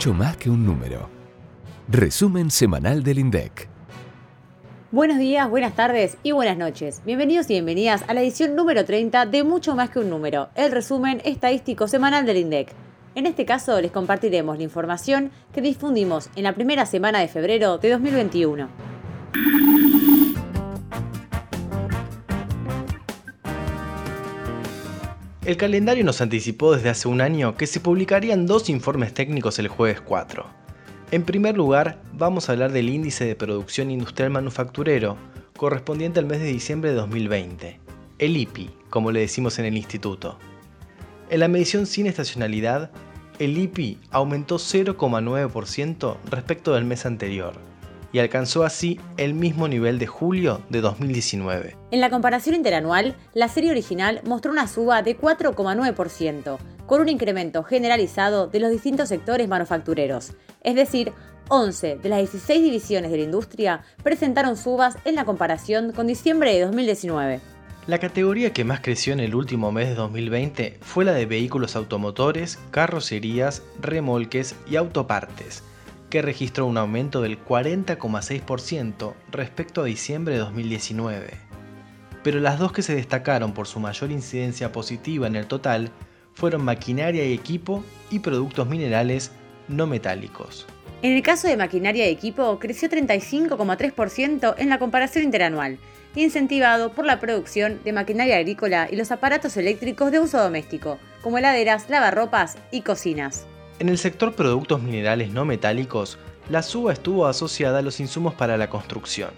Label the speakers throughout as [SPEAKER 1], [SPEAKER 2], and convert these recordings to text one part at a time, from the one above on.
[SPEAKER 1] mucho más que un número. Resumen semanal del INDEC.
[SPEAKER 2] Buenos días, buenas tardes y buenas noches. Bienvenidos y bienvenidas a la edición número 30 de Mucho más que un número, el resumen estadístico semanal del INDEC. En este caso les compartiremos la información que difundimos en la primera semana de febrero de 2021.
[SPEAKER 3] El calendario nos anticipó desde hace un año que se publicarían dos informes técnicos el jueves 4. En primer lugar, vamos a hablar del índice de producción industrial manufacturero, correspondiente al mes de diciembre de 2020, el IPI, como le decimos en el instituto. En la medición sin estacionalidad, el IPI aumentó 0,9% respecto del mes anterior, y alcanzó así el mismo nivel de julio de 2019.
[SPEAKER 2] En la comparación interanual, la serie original mostró una suba de 4,9%, con un incremento generalizado de los distintos sectores manufactureros, es decir, 11 de las 16 divisiones de la industria presentaron subas en la comparación con diciembre de 2019.
[SPEAKER 3] La categoría que más creció en el último mes de 2020 fue la de vehículos automotores, carrocerías, remolques y autopartes, que registró un aumento del 40,6% respecto a diciembre de 2019. Pero las dos que se destacaron por su mayor incidencia positiva en el total fueron maquinaria y equipo y productos minerales no metálicos.
[SPEAKER 2] En el caso de maquinaria y equipo, creció 35,3% en la comparación interanual, incentivado por la producción de maquinaria agrícola y los aparatos eléctricos de uso doméstico, como heladeras, lavarropas y cocinas.
[SPEAKER 3] En el sector productos minerales no metálicos, la suba estuvo asociada a los insumos para la construcción,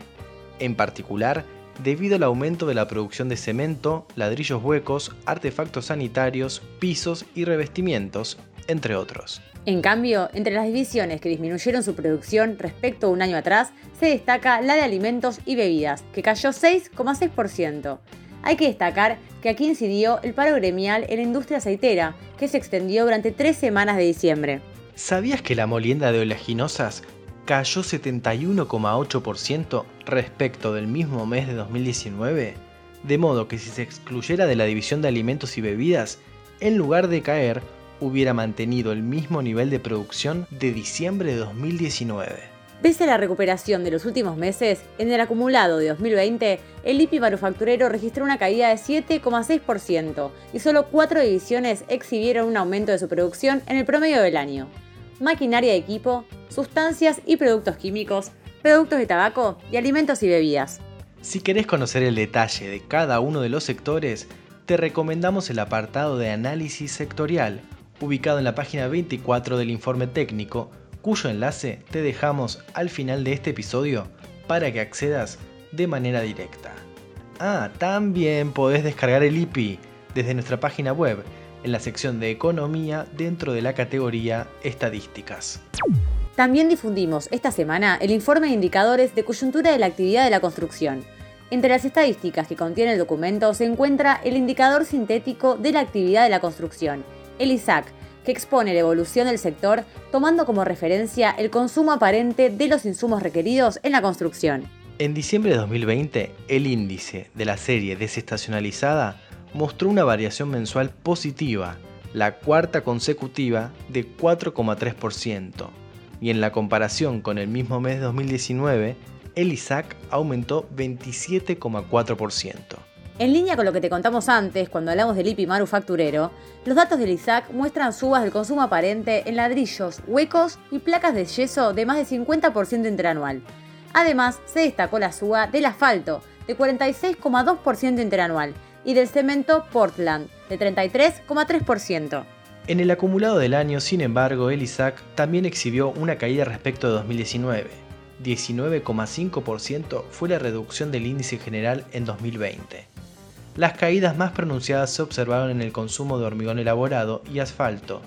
[SPEAKER 3] en particular debido al aumento de la producción de cemento, ladrillos huecos, artefactos sanitarios, pisos y revestimientos, entre otros.
[SPEAKER 2] En cambio, entre las divisiones que disminuyeron su producción respecto a un año atrás, se destaca la de alimentos y bebidas, que cayó 6,6%. Hay que destacar que aquí incidió el paro gremial en la industria aceitera, que se extendió durante tres semanas de diciembre.
[SPEAKER 3] ¿Sabías que la molienda de oleaginosas cayó 71,8% respecto del mismo mes de 2019? De modo que si se excluyera de la división de alimentos y bebidas, en lugar de caer, hubiera mantenido el mismo nivel de producción de diciembre de 2019.
[SPEAKER 2] Pese a la recuperación de los últimos meses, en el acumulado de 2020, el IPI manufacturero registró una caída de 7,6% y solo cuatro divisiones exhibieron un aumento de su producción en el promedio del año. Maquinaria de equipo, sustancias y productos químicos, productos de tabaco y alimentos y bebidas.
[SPEAKER 3] Si querés conocer el detalle de cada uno de los sectores, te recomendamos el apartado de análisis sectorial, ubicado en la página 24 del informe técnico, cuyo enlace te dejamos al final de este episodio para que accedas de manera directa. Ah, también podés descargar el IPI desde nuestra página web en la sección de Economía dentro de la categoría Estadísticas.
[SPEAKER 2] También difundimos esta semana el informe de indicadores de coyuntura de la actividad de la construcción. Entre las estadísticas que contiene el documento se encuentra el indicador sintético de la actividad de la construcción, el ISAC, que expone la evolución del sector tomando como referencia el consumo aparente de los insumos requeridos en la construcción.
[SPEAKER 3] En diciembre de 2020, el índice de la serie desestacionalizada mostró una variación mensual positiva, la cuarta consecutiva de 4,3%, y en la comparación con el mismo mes de 2019, el ISAC aumentó 27,4%.
[SPEAKER 2] En línea con lo que te contamos antes, cuando hablamos del IPI manufacturero, los datos del ISAC muestran subas del consumo aparente en ladrillos, huecos y placas de yeso de más de 50% interanual. Además, se destacó la suba del asfalto, de 46,2% interanual, y del cemento Portland, de 33,3%.
[SPEAKER 3] En el acumulado del año, sin embargo, el ISAC también exhibió una caída respecto de 2019. 19,5% fue la reducción del índice general en 2020. Las caídas más pronunciadas se observaron en el consumo de hormigón elaborado y asfalto,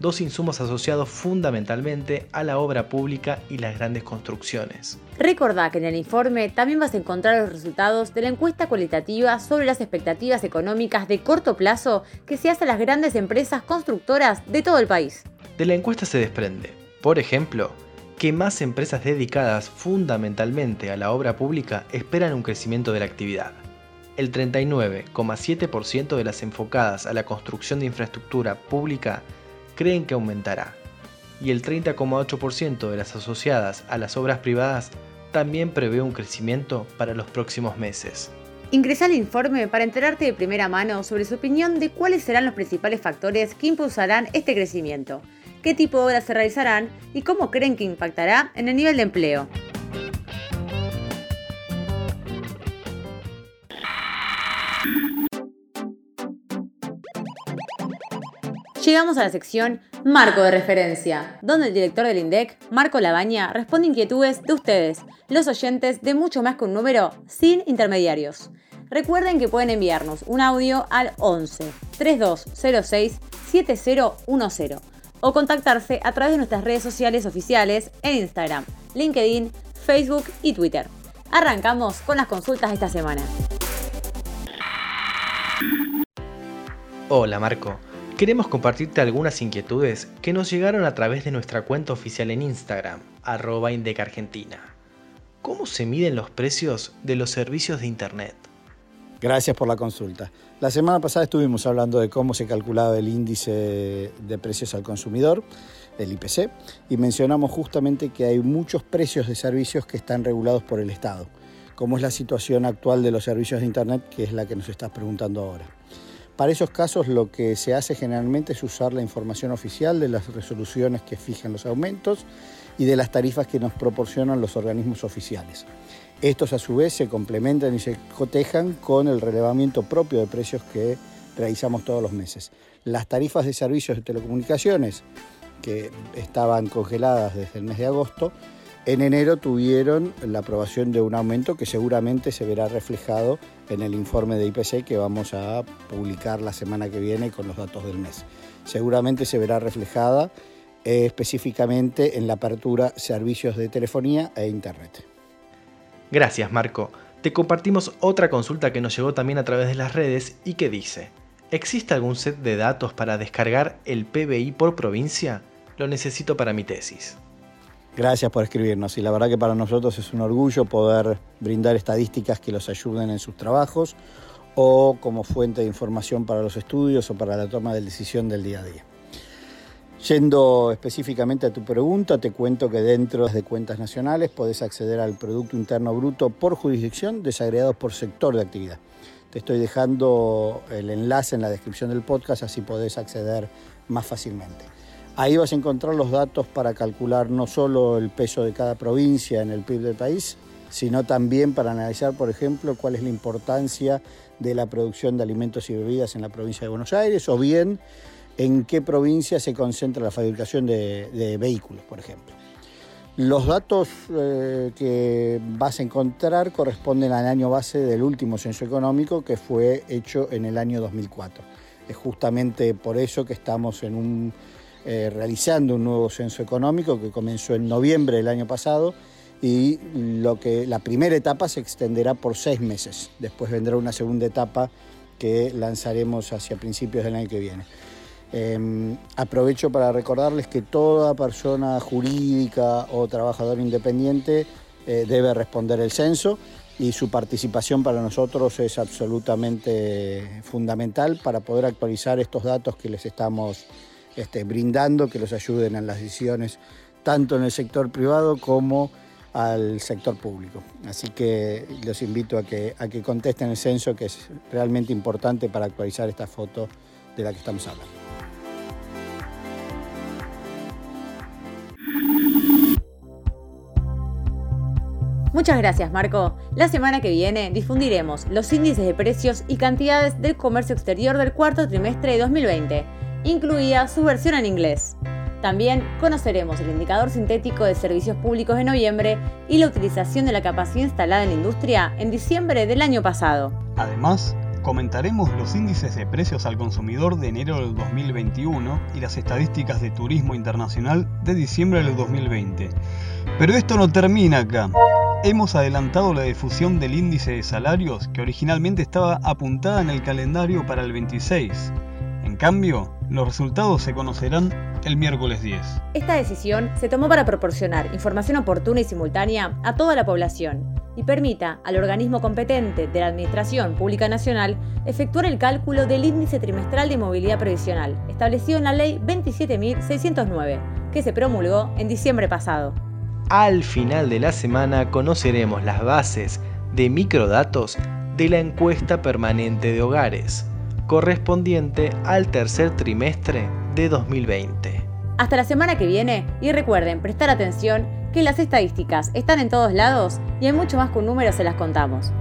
[SPEAKER 3] dos insumos asociados fundamentalmente a la obra pública y las grandes construcciones.
[SPEAKER 2] Recordá que en el informe también vas a encontrar los resultados de la encuesta cualitativa sobre las expectativas económicas de corto plazo que se hace a las grandes empresas constructoras de todo el país.
[SPEAKER 3] De la encuesta se desprende, por ejemplo, que más empresas dedicadas fundamentalmente a la obra pública esperan un crecimiento de la actividad el 39,7% de las enfocadas a la construcción de infraestructura pública creen que aumentará, y el 30,8% de las asociadas a las obras privadas también prevé un crecimiento para los próximos meses.
[SPEAKER 2] Ingresa al informe para enterarte de primera mano sobre su opinión de cuáles serán los principales factores que impulsarán este crecimiento, qué tipo de obras se realizarán y cómo creen que impactará en el nivel de empleo. Llegamos a la sección Marco de referencia, donde el director del INDEC, Marco Labaña, responde inquietudes de ustedes, los oyentes de mucho más que un número sin intermediarios. Recuerden que pueden enviarnos un audio al 11 3206 7010 o contactarse a través de nuestras redes sociales oficiales en Instagram, LinkedIn, Facebook y Twitter. Arrancamos con las consultas de esta semana.
[SPEAKER 3] Hola Marco. Queremos compartirte algunas inquietudes que nos llegaron a través de nuestra cuenta oficial en Instagram, arroba Indecargentina. ¿Cómo se miden los precios de los servicios de Internet?
[SPEAKER 4] Gracias por la consulta. La semana pasada estuvimos hablando de cómo se calculaba el índice de precios al consumidor, el IPC, y mencionamos justamente que hay muchos precios de servicios que están regulados por el Estado, como es la situación actual de los servicios de Internet, que es la que nos estás preguntando ahora. Para esos casos lo que se hace generalmente es usar la información oficial de las resoluciones que fijan los aumentos y de las tarifas que nos proporcionan los organismos oficiales. Estos a su vez se complementan y se cotejan con el relevamiento propio de precios que realizamos todos los meses. Las tarifas de servicios de telecomunicaciones, que estaban congeladas desde el mes de agosto, en enero tuvieron la aprobación de un aumento que seguramente se verá reflejado en el informe de IPC que vamos a publicar la semana que viene con los datos del mes. Seguramente se verá reflejada eh, específicamente en la apertura servicios de telefonía e Internet.
[SPEAKER 3] Gracias Marco. Te compartimos otra consulta que nos llegó también a través de las redes y que dice, ¿existe algún set de datos para descargar el PBI por provincia? Lo necesito para mi tesis.
[SPEAKER 4] Gracias por escribirnos y la verdad que para nosotros es un orgullo poder brindar estadísticas que los ayuden en sus trabajos o como fuente de información para los estudios o para la toma de decisión del día a día. Yendo específicamente a tu pregunta, te cuento que dentro de cuentas nacionales podés acceder al Producto Interno Bruto por jurisdicción desagregados por sector de actividad. Te estoy dejando el enlace en la descripción del podcast, así podés acceder más fácilmente. Ahí vas a encontrar los datos para calcular no solo el peso de cada provincia en el PIB del país, sino también para analizar, por ejemplo, cuál es la importancia de la producción de alimentos y bebidas en la provincia de Buenos Aires, o bien en qué provincia se concentra la fabricación de, vehículos, por ejemplo. Los datos eh, que vas a encontrar corresponden al año base del último censo económico que fue hecho en el año 2004. Es justamente por eso que estamos en un eh, realizando un nuevo censo económico que comenzó en noviembre del año pasado y lo que, la primera etapa se extenderá por seis meses. Después vendrá una segunda etapa que lanzaremos hacia principios del año que viene. Em, aprovecho para recordarles que toda persona jurídica o trabajador independiente eh, debe responder el censo y su participación para nosotros es absolutamente fundamental para poder actualizar estos datos que les estamos este, brindando que los ayuden en las decisiones tanto en el sector privado como al sector público. Así que los invito a que, a que contesten el censo, que es realmente importante para actualizar esta foto de la que estamos hablando.
[SPEAKER 2] Muchas gracias, Marco. La semana que viene difundiremos los índices de precios y cantidades del comercio exterior del cuarto trimestre de 2020 incluida su versión en inglés. También conoceremos el indicador sintético de servicios públicos de noviembre y la utilización de la capacidad instalada en la industria en diciembre del año pasado.
[SPEAKER 5] Además, comentaremos los índices de precios al consumidor de enero del 2021 y las estadísticas de turismo internacional de diciembre del 2020. Pero esto no termina acá. Hemos adelantado la difusión del índice de salarios que originalmente estaba apuntada en el calendario para el 26. En cambio, los resultados se conocerán el miércoles 10.
[SPEAKER 2] Esta decisión se tomó para proporcionar información oportuna y simultánea a toda la población y permita al organismo competente de la Administración Pública Nacional efectuar el cálculo del índice trimestral de movilidad previsional, establecido en la Ley 27.609 que se promulgó en diciembre pasado.
[SPEAKER 3] Al final de la semana conoceremos las bases de microdatos de la encuesta permanente de hogares, correspondiente al tercer trimestre de 2020.
[SPEAKER 2] Hasta la semana que viene y recuerden prestar atención que las estadísticas están en todos lados y hay mucho más que un número se las contamos.